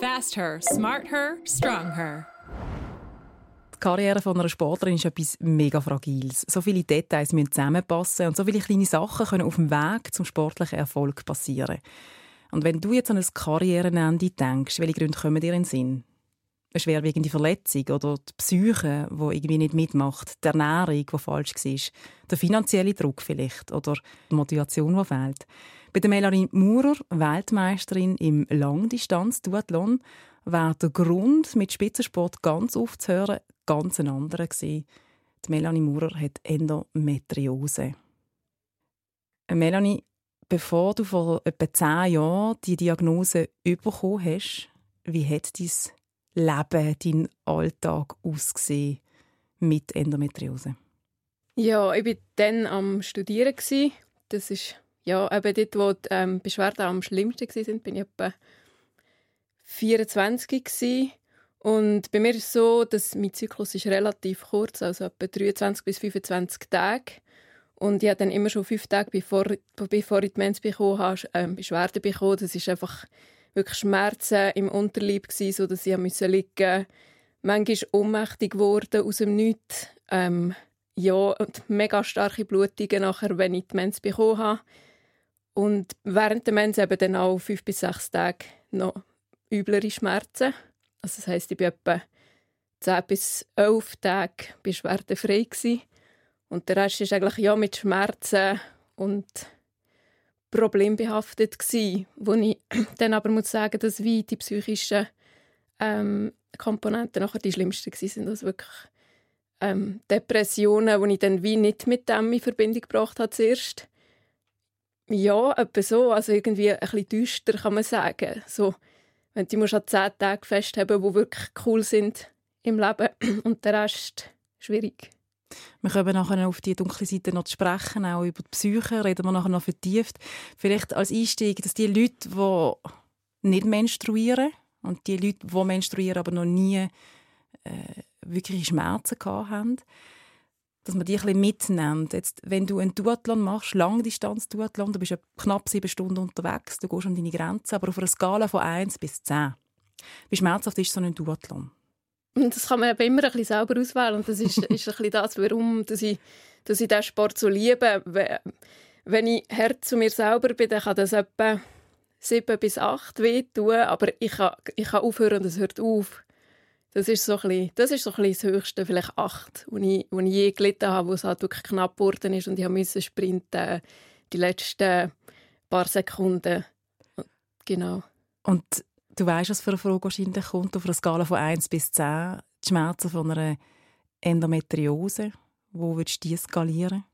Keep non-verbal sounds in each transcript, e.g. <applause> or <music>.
Fast her, smart her, strong her. Die Karriere von einer Sportlerin ist etwas mega Fragiles. So viele Details müssen zusammenpassen und so viele kleine Sachen können auf dem Weg zum sportlichen Erfolg passieren. Und wenn du jetzt an ein Karrierenende denkst, welche Gründe kommen dir in den Sinn? Eine schwerwiegende Verletzung oder die Psyche, die irgendwie nicht mitmacht, die Ernährung, die falsch war, der finanzielle Druck vielleicht oder die Motivation, die fehlt. Bei der Melanie Maurer, Weltmeisterin im Langdistanz-Duathlon, war der Grund, mit Spitzensport ganz aufzuhören, ganz ein anderer. Die Melanie Maurer hat Endometriose. Melanie, bevor du vor etwa zehn Jahren die Diagnose bekommen hast, wie hat dein Leben, dein Alltag ausgesehen mit Endometriose? Ja, ich war dann am Studieren. Das ist ja, eben dort, wo die ähm, Beschwerden am schlimmsten waren, bin ich etwa 24 gewesen. Und bei mir ist es so, dass mein Zyklus ist relativ kurz, also etwa 23 bis 25 Tage. Und ich habe dann immer schon fünf Tage, bevor, bevor ich die Mens bekommen habe, ähm, Beschwerden bekommen. Das ist einfach wirklich Schmerzen im Unterleib gewesen, so dass ich liegen musste. Manchmal ohnmächtig geworden aus dem Nichts. Ähm, ja, und mega starke Blutungen nachher, wenn ich die Mens bekommen habe. Und während der Mens eben dann auch fünf bis sechs Tage noch üblere Schmerzen. Also das heisst, ich bin etwa zehn bis elf Tage beschwerdefrei gewesen. Und der Rest ist eigentlich ja mit Schmerzen und problembehaftet gewesen, wo ich <clears throat> dann aber muss sagen, dass wie die psychischen ähm, Komponenten nachher die schlimmsten waren. sind, also wirklich ähm, Depressionen, die ich dann wie nicht mit dem in Verbindung gebracht habe zuerst. Ja, etwa so. Also irgendwie ein bisschen düster, kann man sagen. So, wenn du musst an zehn Tage festhalten, die wirklich cool sind im Leben <clears throat> und der Rest schwierig. Wir kommen nachher auf die dunkle Seite noch zu sprechen, auch über die Psyche, reden wir nachher noch vertieft. Vielleicht als Einstieg, dass die Leute, die nicht menstruieren und die Leute, die menstruieren, aber noch nie äh, wirklich Schmerzen hatten, dass man die ein bisschen mitnimmt. Jetzt, wenn du einen Duathlon machst, Langdistanz-Duathlon, du bist ja knapp sieben Stunden unterwegs, du gehst an deine Grenzen, aber auf einer Skala von 1 bis 10. Wie schmerzhaft ist so ein Duathlon? Das kann man eben immer ein bisschen selber auswählen und das ist, <laughs> ist ein bisschen das, warum dass ich, dass ich diesen Sport so liebe. Wenn ich hart zu mir selber bin, dann kann das etwa sieben bis acht wehtun, aber ich kann, ich kann aufhören und es hört auf. Das ist so ein bisschen, das ist so ein bisschen das Höchste, vielleicht acht, wo ich, wo ich je gelitten habe, wo es halt wirklich knapp geworden ist und ich musste sprinten die letzten paar Sekunden. Genau. Und du weißt, was für eine Frage wahrscheinlich kommt auf einer Skala von 1 bis 10, die Schmerzen von einer Endometriose. Wo würdest du die skalieren?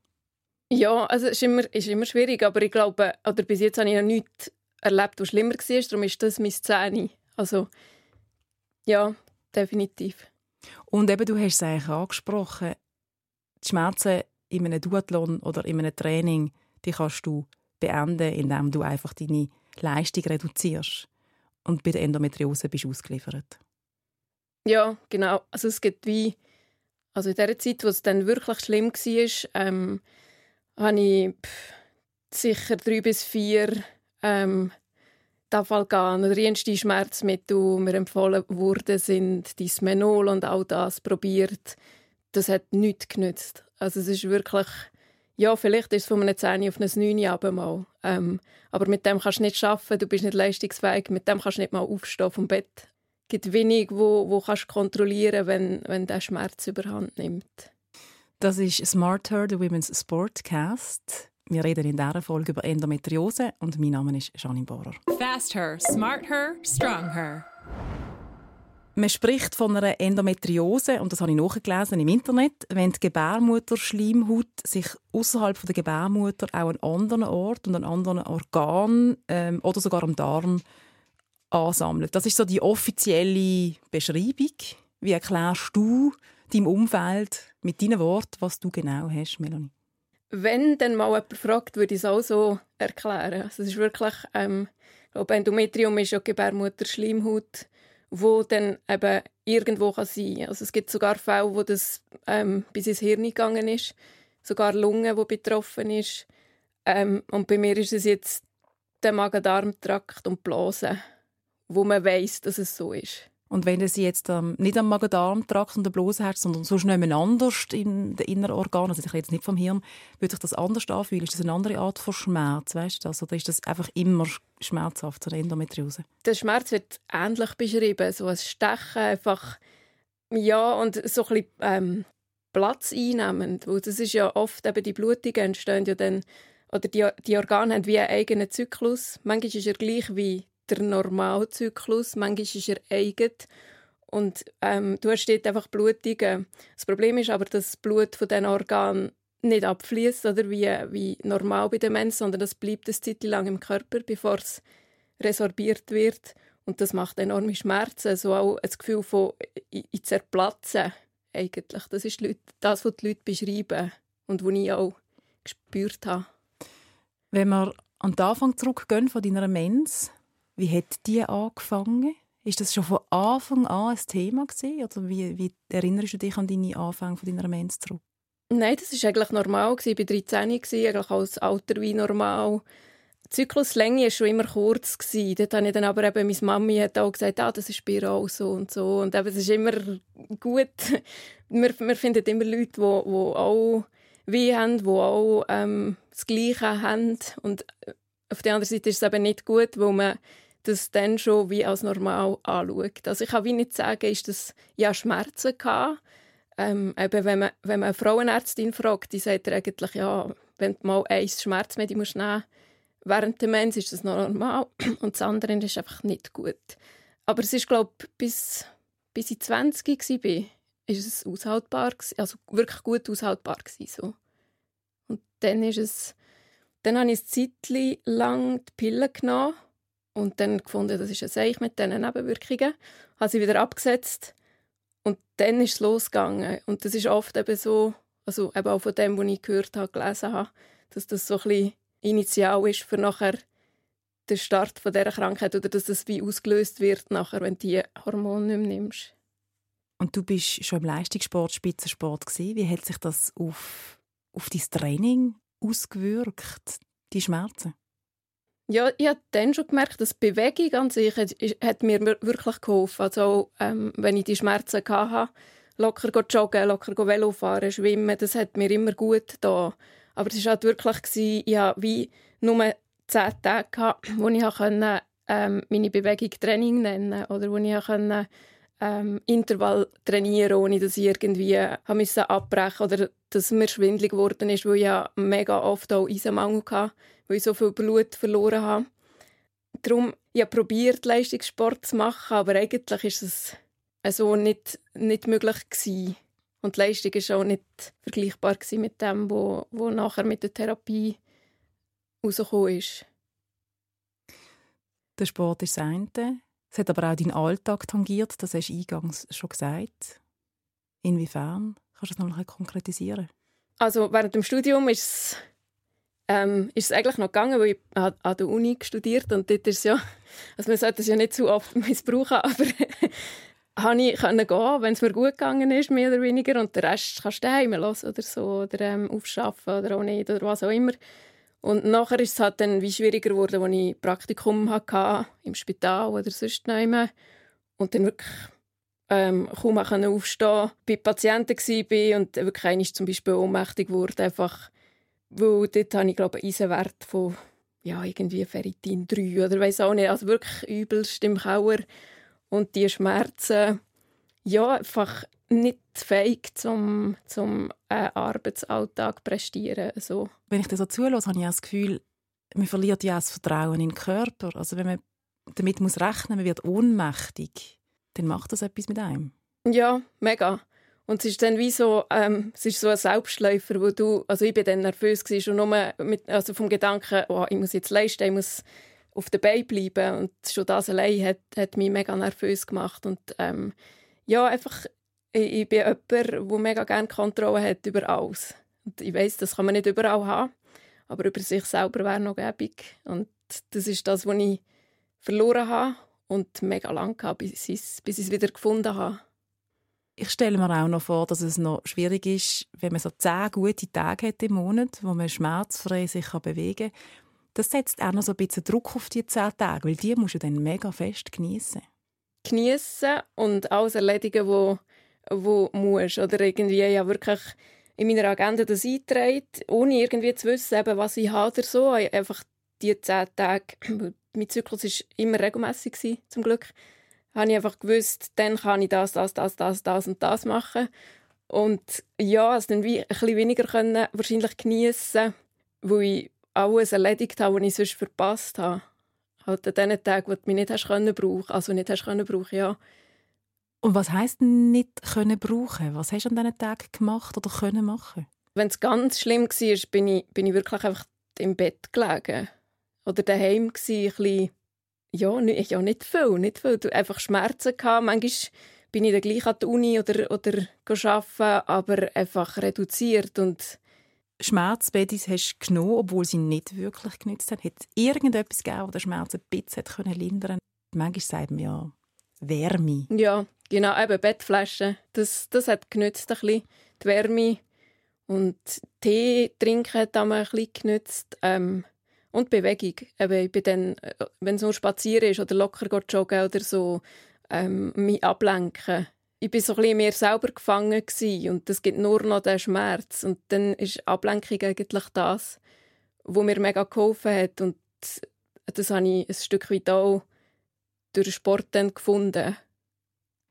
Ja, also es ist immer, ist immer schwierig, aber ich glaube, oder bis jetzt habe ich noch nichts erlebt, was schlimmer war, darum ist das mein Zähne. Also, ja, definitiv. Und eben, du hast es eigentlich angesprochen, die Schmerzen in einem Duathlon oder in einem Training, die kannst du beenden, indem du einfach deine Leistung reduzierst. Und bei der Endometriose bist du ausgeliefert. Ja, genau. Also es gibt wie, also in der Zeit, wo es dann wirklich schlimm war, ähm, habe ich pff, sicher drei bis vier ähm, Tafalgan oder jenste Schmerzmittel, die mir empfohlen wurden, sind Dysmenol und all das probiert. Das hat nichts genützt. Also es ist wirklich, ja, vielleicht ist es von einem 10 auf ein 9 mal. Ähm, aber mit dem kannst du nicht arbeiten, du bist nicht leistungsfähig, mit dem kannst du nicht mal aufstehen vom Bett. Es gibt wenig, wo, wo kannst du kontrollieren wenn, wenn der Schmerz überhand nimmt. Das ist Smart Her, der Women's Sportcast. Wir reden in dieser Folge über Endometriose und mein Name ist Janine Bohrer. Fast her, smart her, strong her. Man spricht von einer Endometriose, und das habe ich nachgelesen im Internet, wenn die Gebärmutterschleimhaut sich außerhalb der Gebärmutter auch an anderen Ort und an anderen Organen ähm, oder sogar am Darm ansammelt. Das ist so die offizielle Beschreibung. Wie erklärst du deinem Umfeld mit deinen Worten, was du genau hast, Melanie? Wenn dann mal jemand fragt, würde ich es auch so erklären. Also es ist wirklich, ähm, ich glaube, Endometrium ist ja Gebärmutter-Schleimhaut, wo dann eben irgendwo kann sein kann. Also es gibt sogar Fälle, wo das ähm, bis ins Hirn gegangen ist, sogar Lunge, wo betroffen ist. Ähm, und bei mir ist es jetzt der Magen-Darm-Trakt und Blase, wo man weiß, dass es so ist. Und wenn sie jetzt ähm, nicht am Magen-Darm-Trakt und der Blase hat, sondern sonst nicht anders in den inneren Organen, also ich jetzt nicht vom Hirn, würde sich das anders anfühlen? Ist das eine andere Art von Schmerz, weißt du das? Oder ist das einfach immer schmerzhaft, eine Endometriose? Der Schmerz wird ähnlich beschrieben, so ein Stechen einfach, ja, und so ein bisschen ähm, Platz einnehmend, weil das ist ja oft eben die Blutungen entstehen ja dann, oder die, die Organe haben wie einen eigenen Zyklus. Manchmal ist er gleich wie der Normalzyklus, manchmal ist er eigen. Und ähm, du hast dort einfach Blutungen. Das Problem ist aber, dass das Blut von diesen Organen nicht abfließt oder wie, wie normal bei Menschen, sondern das bleibt eine Zeit lang im Körper, bevor es resorbiert wird. Und das macht enorme Schmerzen, also auch ein Gefühl von ich zerplatzen eigentlich. Das ist das, was die Leute beschreiben und was ich auch gespürt habe. Wenn wir an den Anfang zurückgehen von deiner Mens, wie hat die angefangen? Ist das schon von Anfang an ein Thema gewesen? Oder wie, wie erinnerst du dich an deine Anfänge von deiner Mens? Nein, das war eigentlich normal. Ich war 13, eigentlich als Alter wie normal. Die Zykluslänge war schon immer kurz. Dort habe ich dann aber eben, meine Mami hat auch gesagt, ah, das ist bei ihr auch so und so. Und eben, es ist immer gut. <laughs> Wir, wir finden immer Leute, die, die auch wie haben, die auch ähm, das Gleiche haben. Und auf der anderen Seite ist es eben nicht gut, weil man das dann schon wie als normal anschaut. Also ich kann wie nicht sagen, ist das ja Schmerzen gehabt. Ähm, eben wenn man, wenn man eine Frauenärztin fragt, die sagt eigentlich, ja, wenn du mal ein Schmerzmedizin musst während der Mens ist das normal <clears throat> und das andere ist einfach nicht gut. Aber es ist, glaube ich, bis, bis ich 20 war, ist es aushaltbar, also wirklich gut aushaltbar gewesen, so. Und dann ist es, dann habe ich eine Zeit lang die Pille genommen und dann gefunden, das ist ein Seich mit diesen Nebenwirkungen. Habe sie wieder abgesetzt und dann ist es losgegangen. Und das ist oft eben so, also eben auch von dem, was ich gehört habe, gelesen habe, dass das so ein bisschen initial ist für nachher den Start von dieser Krankheit oder dass das wie ausgelöst wird nachher, wenn du die Hormone nicht mehr nimmst. Und du bist schon im Leistungssport, Spitzensport gewesen. Wie hat sich das auf, auf dein Training ausgewirkt, die Schmerzen? Ja, ich habe dann schon gemerkt, dass Bewegung an sich hat, hat mir wirklich geholfen. Also ähm, wenn ich die Schmerzen hatte, locker joggen, locker Velo fahren, schwimmen, das hat mir immer gut getan. Aber es war halt wirklich, gewesen, ich hatte wie nur zehn Tage, gehabt, wo ich konnte, ähm, meine Bewegung Training nennen oder wo ich konnte, ähm, Intervall trainieren, ohne dass ich irgendwie habe abbrechen oder dass mir schwindelig geworden ist, weil ich mega oft auch Eisenmangel hatte weil ich so viel Blut verloren habe. Darum, ich habe probiert, Leistungssport zu machen, aber eigentlich ist es also nicht, nicht möglich gewesen. Und die Leistung war auch nicht vergleichbar mit dem, was nachher mit der Therapie rausgekommen ist. Der Sport ist das eine. Es hat aber auch deinen Alltag tangiert, das hast du eingangs schon gesagt. Inwiefern? Kannst du das noch ein konkretisieren? Also während dem Studium ist es ähm, ist es eigentlich noch gegangen, weil ich an der Uni studiert und dort ist ja, also man sollte es ja nicht zu oft <laughs> missbrauchen, aber <laughs> habe ich können gehen, wenn es mir gut gegangen ist, mehr oder weniger, und den Rest kannst du daheim lassen oder so, oder ähm, aufschaffen oder auch nicht, oder was auch immer. Und nachher ist es halt dann wie schwieriger geworden, als ich Praktikum hatte, im Spital oder sonst noch Und dann wirklich ähm, kaum aufstehen bei Patienten war und wirklich einmal zum Beispiel ohnmächtig wurde, einfach weil dort habe ich, glaube einen Eisenwert von ja, irgendwie Ferritin 3 oder weiß auch nicht. Also wirklich übelst im Kauer. Und die Schmerzen, ja, einfach nicht fähig zum, zum äh, Arbeitsalltag prestieren. So. Wenn ich das so zulasse, habe ich auch das Gefühl, man verliert ja das Vertrauen in den Körper. Also wenn man damit muss rechnen, man wird ohnmächtig, dann macht das etwas mit einem. Ja, mega. Und es ist dann wie so, ähm, es ist so ein Selbstläufer, wo du, also ich bin dann nervös gewesen, schon nur mit, also vom Gedanken, oh, ich muss jetzt leisten, ich muss auf der Beine bleiben und schon das allein hat, hat mich mega nervös gemacht und ähm, ja, einfach, ich, ich bin jemand, der mega gerne Kontrolle hat über alles. Und ich weiß, das kann man nicht überall haben, aber über sich selber wäre noch gäbig und das ist das, was ich verloren habe und mega lang hatte, bis ich es wieder gefunden habe. Ich stelle mir auch noch vor, dass es noch schwierig ist, wenn man so zehn gute Tage hat im Monat, wo man schmerzfrei sich bewegen kann, Das setzt auch noch so ein bisschen Druck auf die zehn Tage, weil die musst du dann mega fest genießen. Genießen und alles erledigen, wo, wo musst. Oder irgendwie ja wirklich in meiner Agenda das eintragen, ohne irgendwie zu wissen, eben, was ich habe oder so. Einfach die zehn Tage, mein Zyklus war immer regelmässig, zum Glück, habe ich einfach gewusst, dann kann ich das, das, das, das, das und das machen. Und ja, es dann wie ein bisschen weniger können wahrscheinlich geniessen, weil ich alles erledigt habe, was ich sonst verpasst habe. Halt an den Tagen, wo du mich nicht hast können brauchen, also nicht hast können brauchen, ja. Und was heisst nicht können brauchen? Was hast du an diesen Tagen gemacht oder können machen? Wenn es ganz schlimm war, bin ich, bin ich wirklich einfach im Bett gelegen. Oder daheim gsi, ein bisschen, ja, nicht, ja, nicht viel, nicht viel. Einfach Schmerzen gehabt. Manchmal bin ich dann gleich an der Uni oder, oder arbeiten, aber einfach reduziert und Schmerzbedis hast du genommen, obwohl sie nicht wirklich genützt haben? Hat es irgendetwas gegeben, das den Schmerz ein bisschen lindern konnte? Manchmal sagt man ja Wärme. Ja, genau, eben Bettflaschen. Das, das hat genützt ein bisschen, die Wärme. Und Tee trinken hat auch ein bisschen genützt. Ähm, und Bewegung. Eben, ich bin dann, wenn es nur spazieren ist oder locker joggen oder so, ähm, mich ablenken ich bin so ein bisschen mehr selber gefangen gewesen, und es gibt nur noch den Schmerz und dann ist Ablenkung eigentlich das, wo mir mega geholfen hat und das habe ich ein Stück weit auch durch Sport dann gefunden.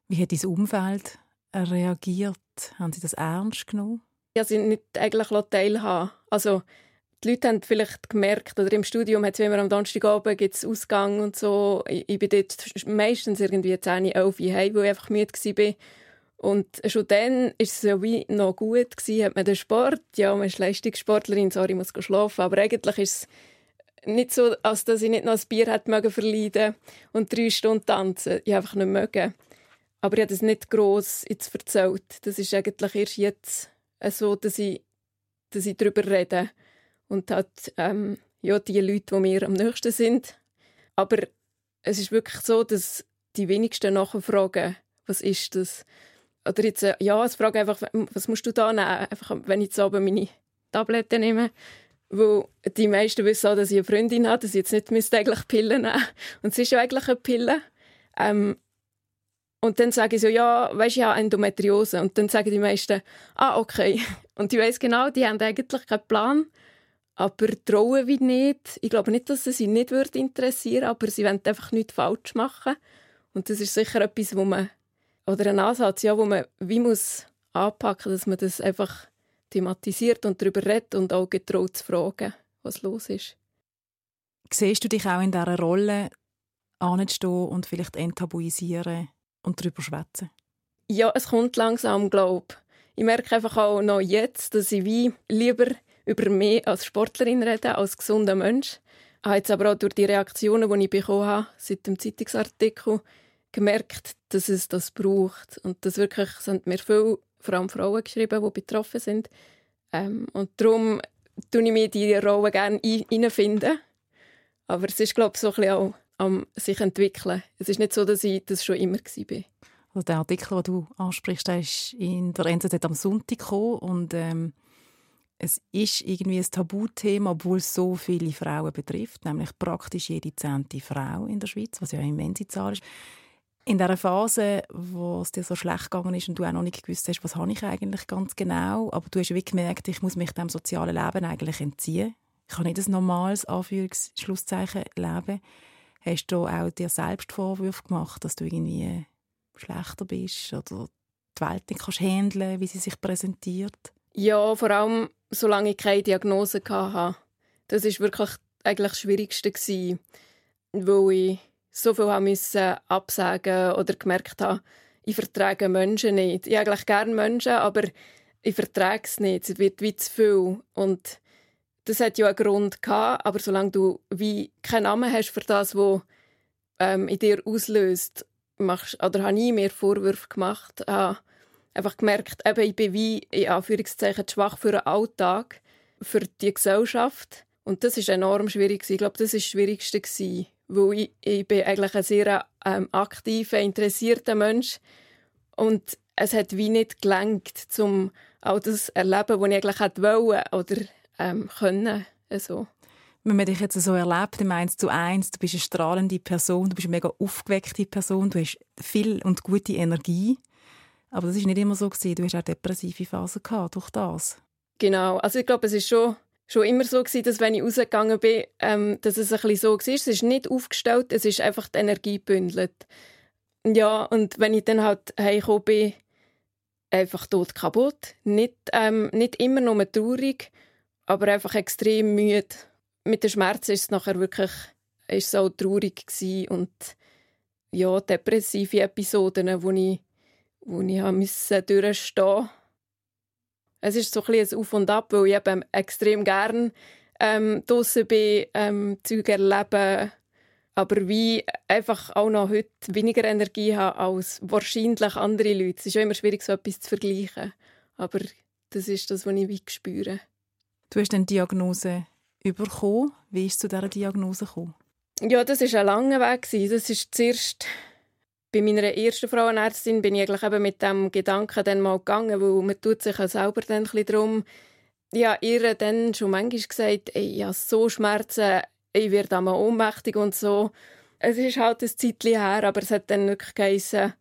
Wie hat dein Umfeld reagiert? Haben sie das ernst genommen? Ja, sie nicht eigentlich teilhaben. Also die Leute haben vielleicht gemerkt, oder im Studium hat es immer am Donnerstagabend gibt's Ausgang und so. Ich, ich bin dort meistens irgendwie 10, 11 Uhr heim, weil ich einfach müde war. Und schon dann war es ja wie noch gut gewesen, hat man den Sport, ja, man ist Leistungssportlerin, sorry, ich muss schlafen, aber eigentlich ist es nicht so, als dass ich nicht noch ein Bier hätte mögen verleiden und drei Stunden tanzen. Ich einfach nicht mögen. Aber ich habe das nicht gross jetzt erzählt. Das ist eigentlich erst jetzt so, dass ich, dass ich darüber rede und hat ähm, ja, die Leute, die mir am nächsten sind. Aber es ist wirklich so, dass die wenigsten nachfragen, was ist das? Oder jetzt, äh, ja, es fragen einfach, was musst du da nehmen? Einfach, wenn ich jetzt oben meine Tabletten nehme, wo die meisten wissen auch, dass ich eine Freundin habe, dass ich jetzt nicht <laughs> müsste eigentlich Pillen nehmen Und es ist ja eigentlich eine Pille. Ähm, und dann sage ich so, ja, weißt du, ich habe Endometriose. Und dann sagen die meisten, ah, okay. <laughs> Und ich weiß genau, die haben eigentlich keinen Plan aber trauen wie nicht. Ich glaube nicht, dass es sie nicht würde interessieren, aber sie wollen einfach nichts falsch machen. Und das ist sicher etwas, wo man, oder ein Ansatz, ja, wo man wie muss anpacken, dass man das einfach thematisiert und darüber redet und auch getraut zu fragen, was los ist. Siehst du dich auch in dieser Rolle, anzustehen und vielleicht enttabuisieren und darüber schwätzen? Ja, es kommt langsam, glaube ich. Ich merke einfach auch noch jetzt, dass ich wie lieber über mich als Sportlerin reden, als gesunder Mensch. Ich habe jetzt aber auch durch die Reaktionen, die ich bekommen habe, seit dem Zeitungsartikel, gemerkt, dass es das braucht. Und das wirklich sind mir viele, vor allem Frauen geschrieben, die betroffen sind. Ähm, und darum tue ich mir diese Rolle gerne hineinfinden. Aber es ist, glaube ich, so ein bisschen auch am sich entwickeln. Es ist nicht so, dass ich das schon immer war. Also der Artikel, den du ansprichst, der ist in der NZZ am Sonntag gekommen und ähm, es ist irgendwie ein Tabuthema, obwohl es so viele Frauen betrifft, nämlich praktisch jede zehnte Frau in der Schweiz, was ja eine immense Zahl ist. In der Phase, wo es dir so schlecht gegangen ist und du auch noch nicht gewusst hast, was habe ich eigentlich ganz genau, aber du hast wirklich gemerkt, ich muss mich dem sozialen Leben eigentlich entziehen. Ich kann nicht ein normales Anführungsschlusszeichen leben. Hast du auch dir selbst Vorwürfe gemacht, dass du irgendwie schlechter bist oder die Welt nicht kannst handeln, wie sie sich präsentiert? Ja, vor allem, solange ich keine Diagnose hatte. Das war wirklich eigentlich das Schwierigste, gewesen, weil ich so viel musste absagen oder gemerkt habe, ich vertrage Menschen nicht. Ich eigentlich gerne Menschen, aber ich vertrage es nicht. Es wird wie zu viel. Und das hat ja einen Grund gehabt, aber solange du wie keinen Namen hast für das, was ähm, in dir auslöst, machst, oder habe ich mir Vorwürfe gemacht, habe einfach gemerkt, eben, ich bin wie, in Anführungszeichen, schwach für den Alltag, für die Gesellschaft. Und das ist enorm schwierig. Ich glaube, das war das Schwierigste, weil ich, ich bin eigentlich ein sehr ähm, aktiver, interessierter Mensch und es hat wie nicht gelangt, um all das zu erleben, was ich eigentlich wollte oder ähm, können. Also. Wenn man dich jetzt so erlebt, im Eins zu eins, du bist eine strahlende Person, du bist eine mega aufgeweckte Person, du hast viel und gute Energie. Aber das ist nicht immer so gewesen. Du hast auch depressive Phasen gehabt durch das. Genau. Also ich glaube, es ist schon schon immer so gewesen, dass wenn ich rausgegangen bin, ähm, dass es ein bisschen so war. Es ist nicht aufgestellt, es ist einfach die Energie gebündelt. Ja, und wenn ich dann halt heimgekommen bin, einfach tot kaputt. Nicht, ähm, nicht immer nur traurig, aber einfach extrem müde. Mit den Schmerzen ist es nachher wirklich ist so traurig gewesen und ja, depressive Episoden, wo ich, wo ich musste durchstehen es ist so ein, ein Auf und Ab, weil ich eben extrem gern ähm, draußen bin, ähm, Zeug erleben, aber wie einfach auch noch heute weniger Energie habe als wahrscheinlich andere Leute. Es ist ja immer schwierig, so etwas zu vergleichen. Aber das ist das, was ich wie spüre. Du hast eine Diagnose bekommen. Wie ist zu dieser Diagnose gekommen? Ja, das war ein langer Weg. Das ist zuerst bei meiner ersten Frauenärztin bin ich eigentlich eben mit dem Gedanken dann mal gegangen, weil man tut sich ja selber dann ein bisschen darum. Ja, ihr dann schon manchmal gesagt, ey, ich habe so Schmerzen, ich werde einmal ohnmächtig und so. Es ist halt ein Zeitchen her, aber es hat dann wirklich geheißen,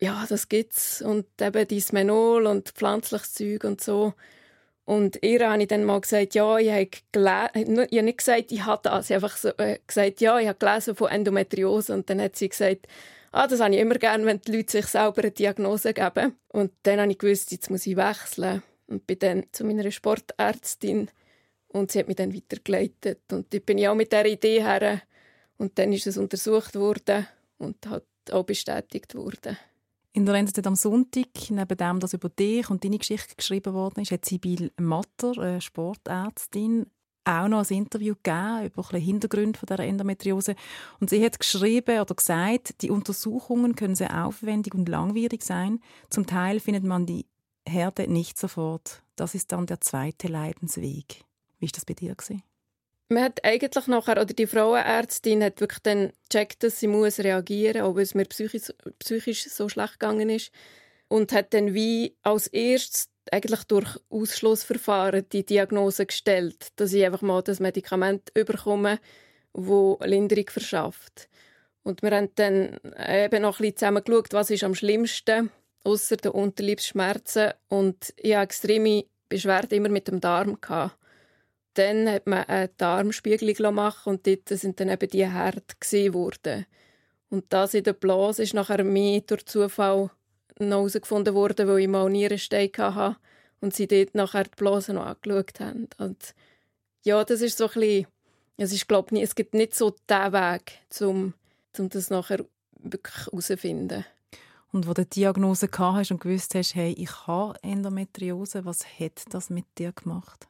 ja, das gibt's und eben Dysmenol und pflanzliches Zeug und so. Und ihr habe ich dann mal gesagt, ja, ich habe, gelesen, ich habe nicht gesagt, ich habe das, ich habe einfach so, äh, gesagt, ja, ich habe gelesen von Endometriose und dann hat sie gesagt, ah, das habe ich immer gerne, wenn die Leute sich selber eine Diagnose geben. Und dann habe ich gewusst, jetzt muss ich wechseln. Und bin dann zu meiner Sportärztin und sie hat mich dann weitergeleitet. Und ich bin ich auch mit dieser Idee her. Und dann ist es untersucht worden und hat auch bestätigt worden. In der NZZ am Sonntag, neben dem, dass über dich und deine Geschichte geschrieben worden ist, hat Sibyl Matter, eine Sportärztin, auch noch ein Interview gegeben über den Hintergrund von der Endometriose und sie hat geschrieben oder gesagt, die Untersuchungen können sehr aufwendig und langwierig sein. Zum Teil findet man die Herde nicht sofort. Das ist dann der zweite Leidensweg. Wie ist das bei dir gewesen? Man hat eigentlich nachher, oder die Frauenärztin hat wirklich dann gecheckt, dass sie muss reagieren muss, ob es mir psychisch, psychisch so schlecht gegangen ist. Und hat dann wie als erstes eigentlich durch Ausschlussverfahren die Diagnose gestellt, dass ich einfach mal das Medikament überkomme, wo Linderung verschafft. Und wir haben dann eben noch ein bisschen zusammen was ist am schlimmsten, außer der Unterleibsschmerzen. Und ich hatte extreme Beschwerden immer mit dem Darm. Gehabt. Dann hat man eine Darmspiegelung gemacht und dort sind dann eben die Herde geworden. Und das in der Blase ist nachher mehr durch Zufall herausgefunden worden, weil ich mal Nierenstein hatte und sie dort nachher die Blase noch angeschaut haben. Und ja, das ist so ein bisschen, es ist, glaube ich, es gibt nicht so den Weg, um, um das nachher wirklich herauszufinden. Und wo du die Diagnose gehabt hast und gewusst hast, hey, ich habe Endometriose, was hat das mit dir gemacht?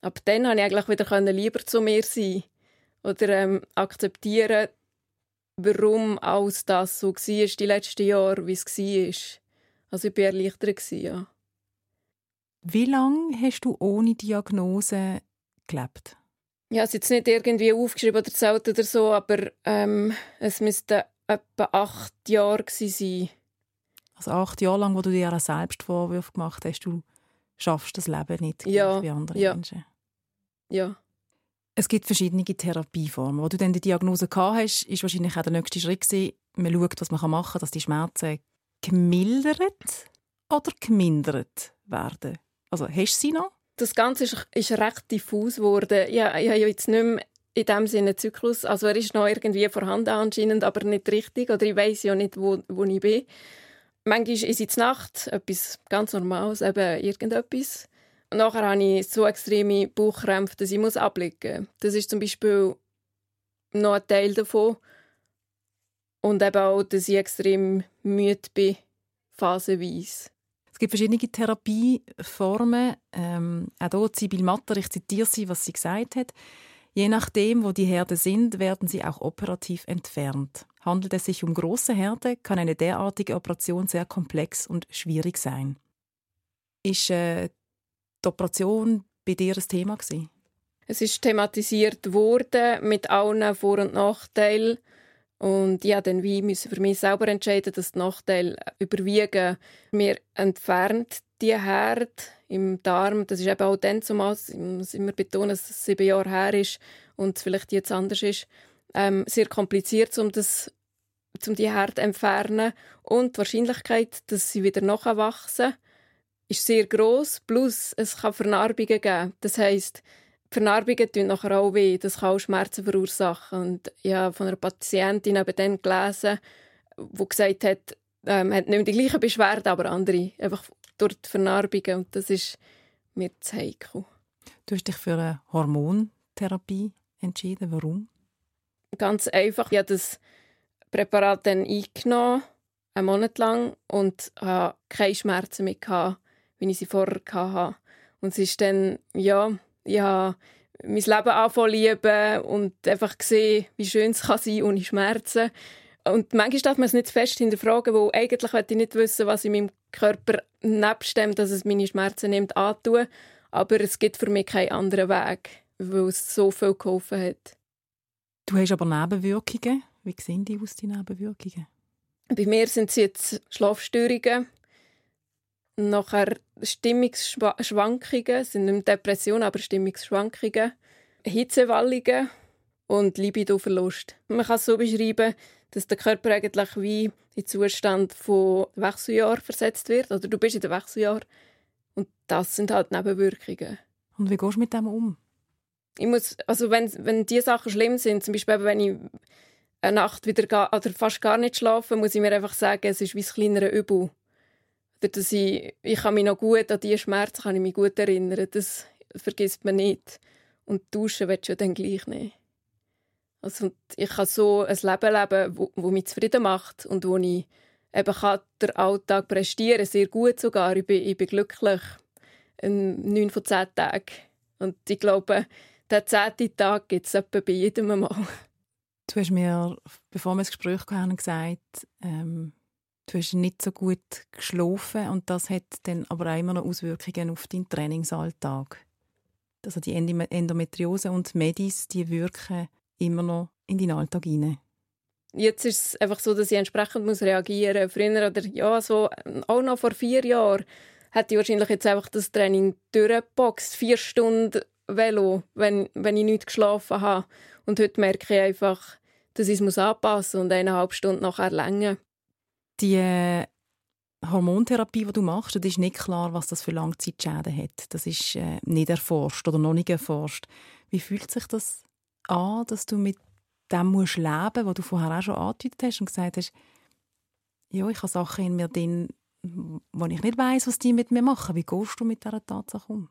Ab dann konnte ich eigentlich wieder lieber zu mir sein oder ähm, akzeptieren, warum alles das so war die letzten Jahre, wie es war. Also ich war erleichtert, ja. Wie lange hast du ohne Diagnose gelebt? Ja, es ist jetzt nicht irgendwie aufgeschrieben oder erzählt oder so, aber ähm, es müsste etwa acht Jahre sein. Also acht Jahre lang, wo du dir einen Selbstvorwurf gemacht hast, du schaffst das Leben nicht ja, wie andere ja. Menschen. Ja. Es gibt verschiedene Therapieformen. Wo du dann die Diagnose gehabt hast, ist wahrscheinlich auch der nächste Schritt gewesen, man schaut, was man machen kann, dass die Schmerzen gemildert oder gemindert werden. Also hast du sie noch? Das Ganze ist, ist recht diffus geworden. Ja, ich habe jetzt nicht mehr in dem Sinne Zyklus. Also er ist noch irgendwie vorhanden anscheinend, aber nicht richtig. Oder ich weiß ja nicht, wo, wo ich bin. Manchmal ist es Nacht etwas ganz Normales, eben irgendetwas. Nachher habe ich so extreme Bauchkrämpfe, dass ich muss ablegen muss. Das ist zum Beispiel noch ein Teil davon. Und eben auch, dass ich extrem müde bin, phasenweise. Es gibt verschiedene Therapieformen. Ähm, auch hier Sibyl Matter, ich zitiere sie, was sie gesagt hat. Je nachdem, wo die Herde sind, werden sie auch operativ entfernt. Handelt es sich um große Herde, kann eine derartige Operation sehr komplex und schwierig sein. Ist äh, die Operation bei dir ein Thema gewesen? Es ist thematisiert worden mit allen Vor- und Nachteilen. Und ja, musste wie für mich selber entscheiden, dass die Nachteile überwiegen. Mir entfernt die Herd im Darm, das ist eben auch dann zumal, ich muss immer betonen, dass es sieben Jahre her ist und vielleicht jetzt anders ist, ähm, sehr kompliziert, um das um die Herd entfernen. Und die Wahrscheinlichkeit, dass sie wieder nachwachsen, ist sehr groß. Plus, es kann Vernarbungen geben. Das heisst, Vernarbungen tun nachher auch weh. Das kann auch Schmerzen verursachen. Und ich habe von einer Patientin eben dann gelesen, die gesagt hat, ähm, hat nicht die gleichen Beschwerden, aber andere. Einfach durch die Vernarbungen. Und das ist mir zu heikel. Du hast dich für eine Hormontherapie entschieden. Warum? Ganz einfach. Ich habe das Präparat dann eingenommen, einen Monat lang, und hatte keine Schmerzen mehr, gehabt, wie ich sie vorher hatte. Und es ist dann, ja, ich habe mein Leben anfangen lieben und einfach gesehen, wie schön es kann sein ohne Schmerzen. Und manchmal darf man es nicht fest hinterfragen, weil eigentlich will ich nicht wissen, was in meinem Körper nebst dem, dass es meine Schmerzen nimmt, antun. Aber es gibt für mich keinen anderen Weg, weil es so viel geholfen hat. Du hast aber Nebenwirkungen. Wie sehen die aus, die Nebenwirkungen? Bei mir sind es jetzt Schlafstörungen, nachher Stimmungsschwankungen, es sind nicht Depressionen, aber Stimmungsschwankungen, Hitzewallungen und Libidoverlust. Man kann es so beschreiben, dass der Körper eigentlich wie in den Zustand von Wechseljahr versetzt wird. Oder du bist in den Wechseljahr. Und das sind halt Nebenwirkungen. Und wie gehst du mit dem um? Ich muss, also wenn, wenn die Sachen schlimm sind, zum Beispiel wenn ich eine Nacht wieder gar, oder fast gar nicht schlafen, muss ich mir einfach sagen, es ist wie ein kleineres Übel. Dass ich, ich kann mich noch gut an diese Schmerzen kann ich mich gut erinnern. Das vergisst man nicht. Und duschen willst du ja dann gleich nicht. Also ich kann so ein Leben leben, wo, wo mich zufrieden macht und wo ich eben kann den Alltag prestieren sehr gut sogar. Ich bin, ich bin glücklich. Neun von zehn Tagen. Und ich glaube, der zehnte Tag gibt es etwa bei jedem Mal. Du hast mir, bevor wir das Gespräch hatten, gesagt, ähm, du hast nicht so gut geschlafen und das hat dann aber auch immer noch Auswirkungen auf deinen Trainingsalltag. Also die Endometriose und Medis, die wirken immer noch in deinen Alltag hinein. Jetzt ist es einfach so, dass ich entsprechend muss reagieren muss. Früher oder ja, so, auch noch vor vier Jahren hätte ich wahrscheinlich jetzt einfach das Training durchgeboxt. Vier Stunden Velo, wenn, wenn ich nicht geschlafen habe. Und heute merke ich einfach, dass ich es anpassen muss und eineinhalb Stunden nachher länger. Die Hormontherapie, die du machst, das ist nicht klar, was das für Langzeitschäden hat. Das ist äh, nicht erforscht oder noch nicht erforscht. Wie fühlt sich das an, dass du mit dem musst leben was du vorher auch schon angedeutet hast und gesagt hast, ja, ich habe Sachen in mir drin, wo ich nicht weiß, was die mit mir machen. Wie gehst du mit dieser Tatsache um?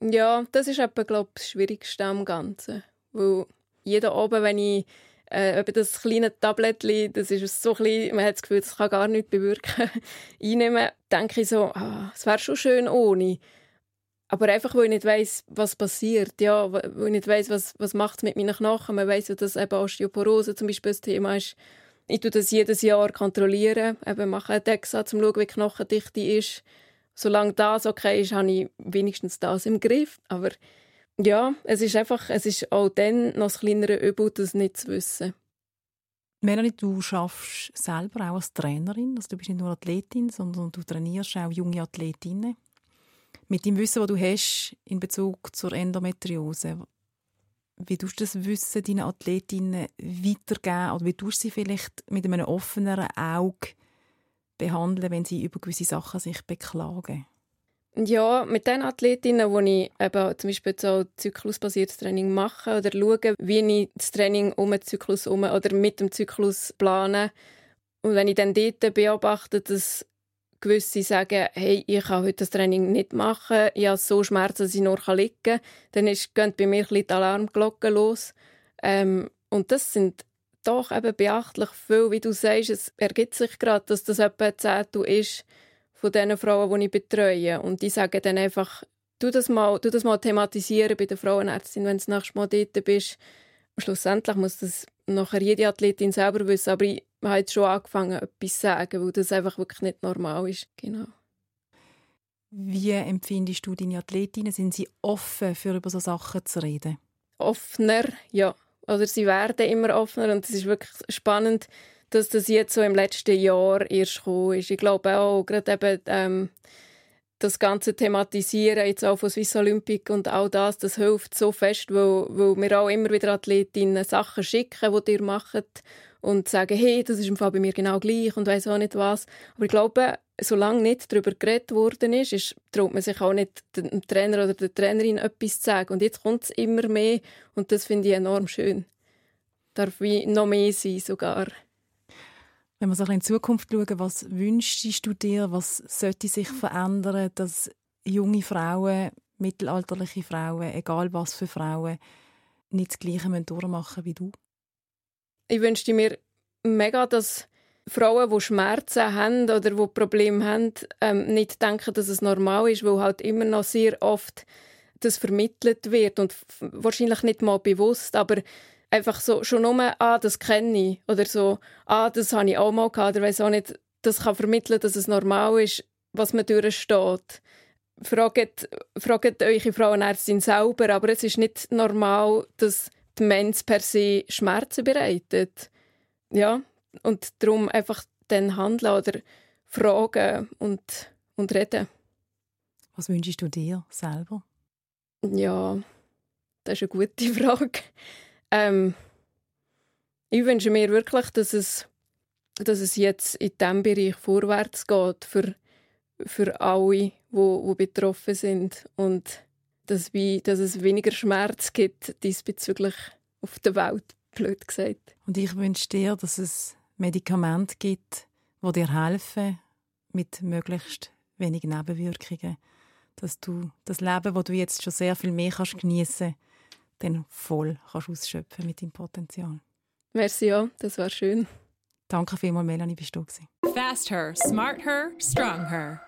Ja, das ist etwa, glaube ich, das Schwierigste am Ganzen. Weil jeden Abend, wenn ich äh, das kleine Tablettchen, das ist so klein, man hat das Gefühl, das kann gar nichts bewirken, <laughs> einnehmen, denke ich so, ah, es wäre schon schön ohne. Aber einfach, weil ich nicht weiss, was passiert. Ja, weil ich nicht weiss, was, was macht es mit meinen Knochen. Man weiss ja, dass eben Osteoporose zum Beispiel das Thema ist. Ich tue das jedes Jahr kontrollieren. Eben mache einen DEXA, um zu schauen, wie die Knochendichte ist. Solange das okay ist, habe ich wenigstens das im Griff. Aber ja, es ist einfach, es ist auch dann noch das kleinere Übel, das nicht zu wissen. Melanie, du arbeitest selber auch als Trainerin. Also du bist nicht nur Athletin, sondern du trainierst auch junge Athletinnen. Mit dem Wissen, das du hast in Bezug zur Endometriose, wie tust du das Wissen deinen Athletinnen weitergeben oder wie tust du sie vielleicht mit einem offeneren Auge behandeln, wenn sie über gewisse Sachen sich beklagen? Ja, mit den Athletinnen, die ich eben zum Beispiel so zyklusbasiertes Training mache oder schaue, wie ich das Training um den Zyklus um oder mit dem Zyklus plane. Und wenn ich dann dort beobachte, dass gewisse sagen, hey, ich kann heute das Training nicht machen, ich habe so Schmerzen, dass ich nur liegen kann, dann gehen bei mir ein die Alarmglocken los. Ähm, und das sind doch eben beachtlich viel, wie du sagst, es ergibt sich gerade, dass das etwa ein Zehntel ist, von den Frauen, die ich betreue. Und die sagen dann einfach, du das mal, du das mal thematisieren bei der Frauenärztin, wenn du das nächste Mal dort bist. schlussendlich muss das nachher jede Athletin selber wissen, aber ich habe jetzt schon angefangen, etwas zu sagen, weil das einfach wirklich nicht normal ist. Genau. Wie empfindest du deine Athletinnen? Sind sie offen, für über so Sachen zu reden? Offener, ja. Oder sie werden immer offener und es ist wirklich spannend, dass das jetzt so im letzten Jahr erst gekommen ist. Ich glaube auch, gerade eben, ähm, das ganze Thematisieren jetzt auch von Swiss Olympic und all das, das hilft so fest, weil, weil wir auch immer wieder Athletinnen Sachen schicken, die ihr macht und sagen, hey, das ist im Fall bei mir genau gleich und weiß auch nicht was. Aber ich glaube, solange nicht darüber geredet worden ist, ist traut man sich auch nicht dem Trainer oder der Trainerin etwas zu sagen. Und jetzt kommt es immer mehr und das finde ich enorm schön. Darf wie noch mehr sein sogar. Wenn wir so in die Zukunft schauen, was wünschst du dir, was sollte sich verändern, dass junge Frauen, mittelalterliche Frauen, egal was für Frauen, nicht das Gleiche durchmachen wie du? Ich wünschte mir mega, dass Frauen, die Schmerzen haben oder die Probleme haben, ähm, nicht denken, dass es normal ist, weil halt immer noch sehr oft das vermittelt wird und wahrscheinlich nicht mal bewusst, aber einfach so schon nur, ah, das kenne ich oder so, ah, das habe ich auch mal gehabt oder weiß auch nicht, das kann vermitteln, dass es normal ist, was man durchsteht. Fragt, fragt eure Frauenärztin selber, aber es ist nicht normal, dass die Mens per se Schmerzen bereitet. Ja, und darum einfach dann handeln oder fragen und, und reden. Was wünschst du dir selber? Ja, das ist eine gute <laughs> Frage. Ähm, ich wünsche mir wirklich, dass es, dass es jetzt in diesem Bereich vorwärts geht für, für alle, die betroffen sind und dass, wie, dass es weniger Schmerz gibt diesbezüglich auf der Welt, blöd gesagt. Und ich wünsche dir, dass es Medikamente gibt, die dir helfen, mit möglichst wenig Nebenwirkungen, dass du das Leben, das du jetzt schon sehr viel mehr kannst geniessen, dann voll kannst ausschöpfen mit deinem Potenzial. Merci ja, das war schön. Danke vielmals, Melanie, bist du Fast her, smart her, strong her.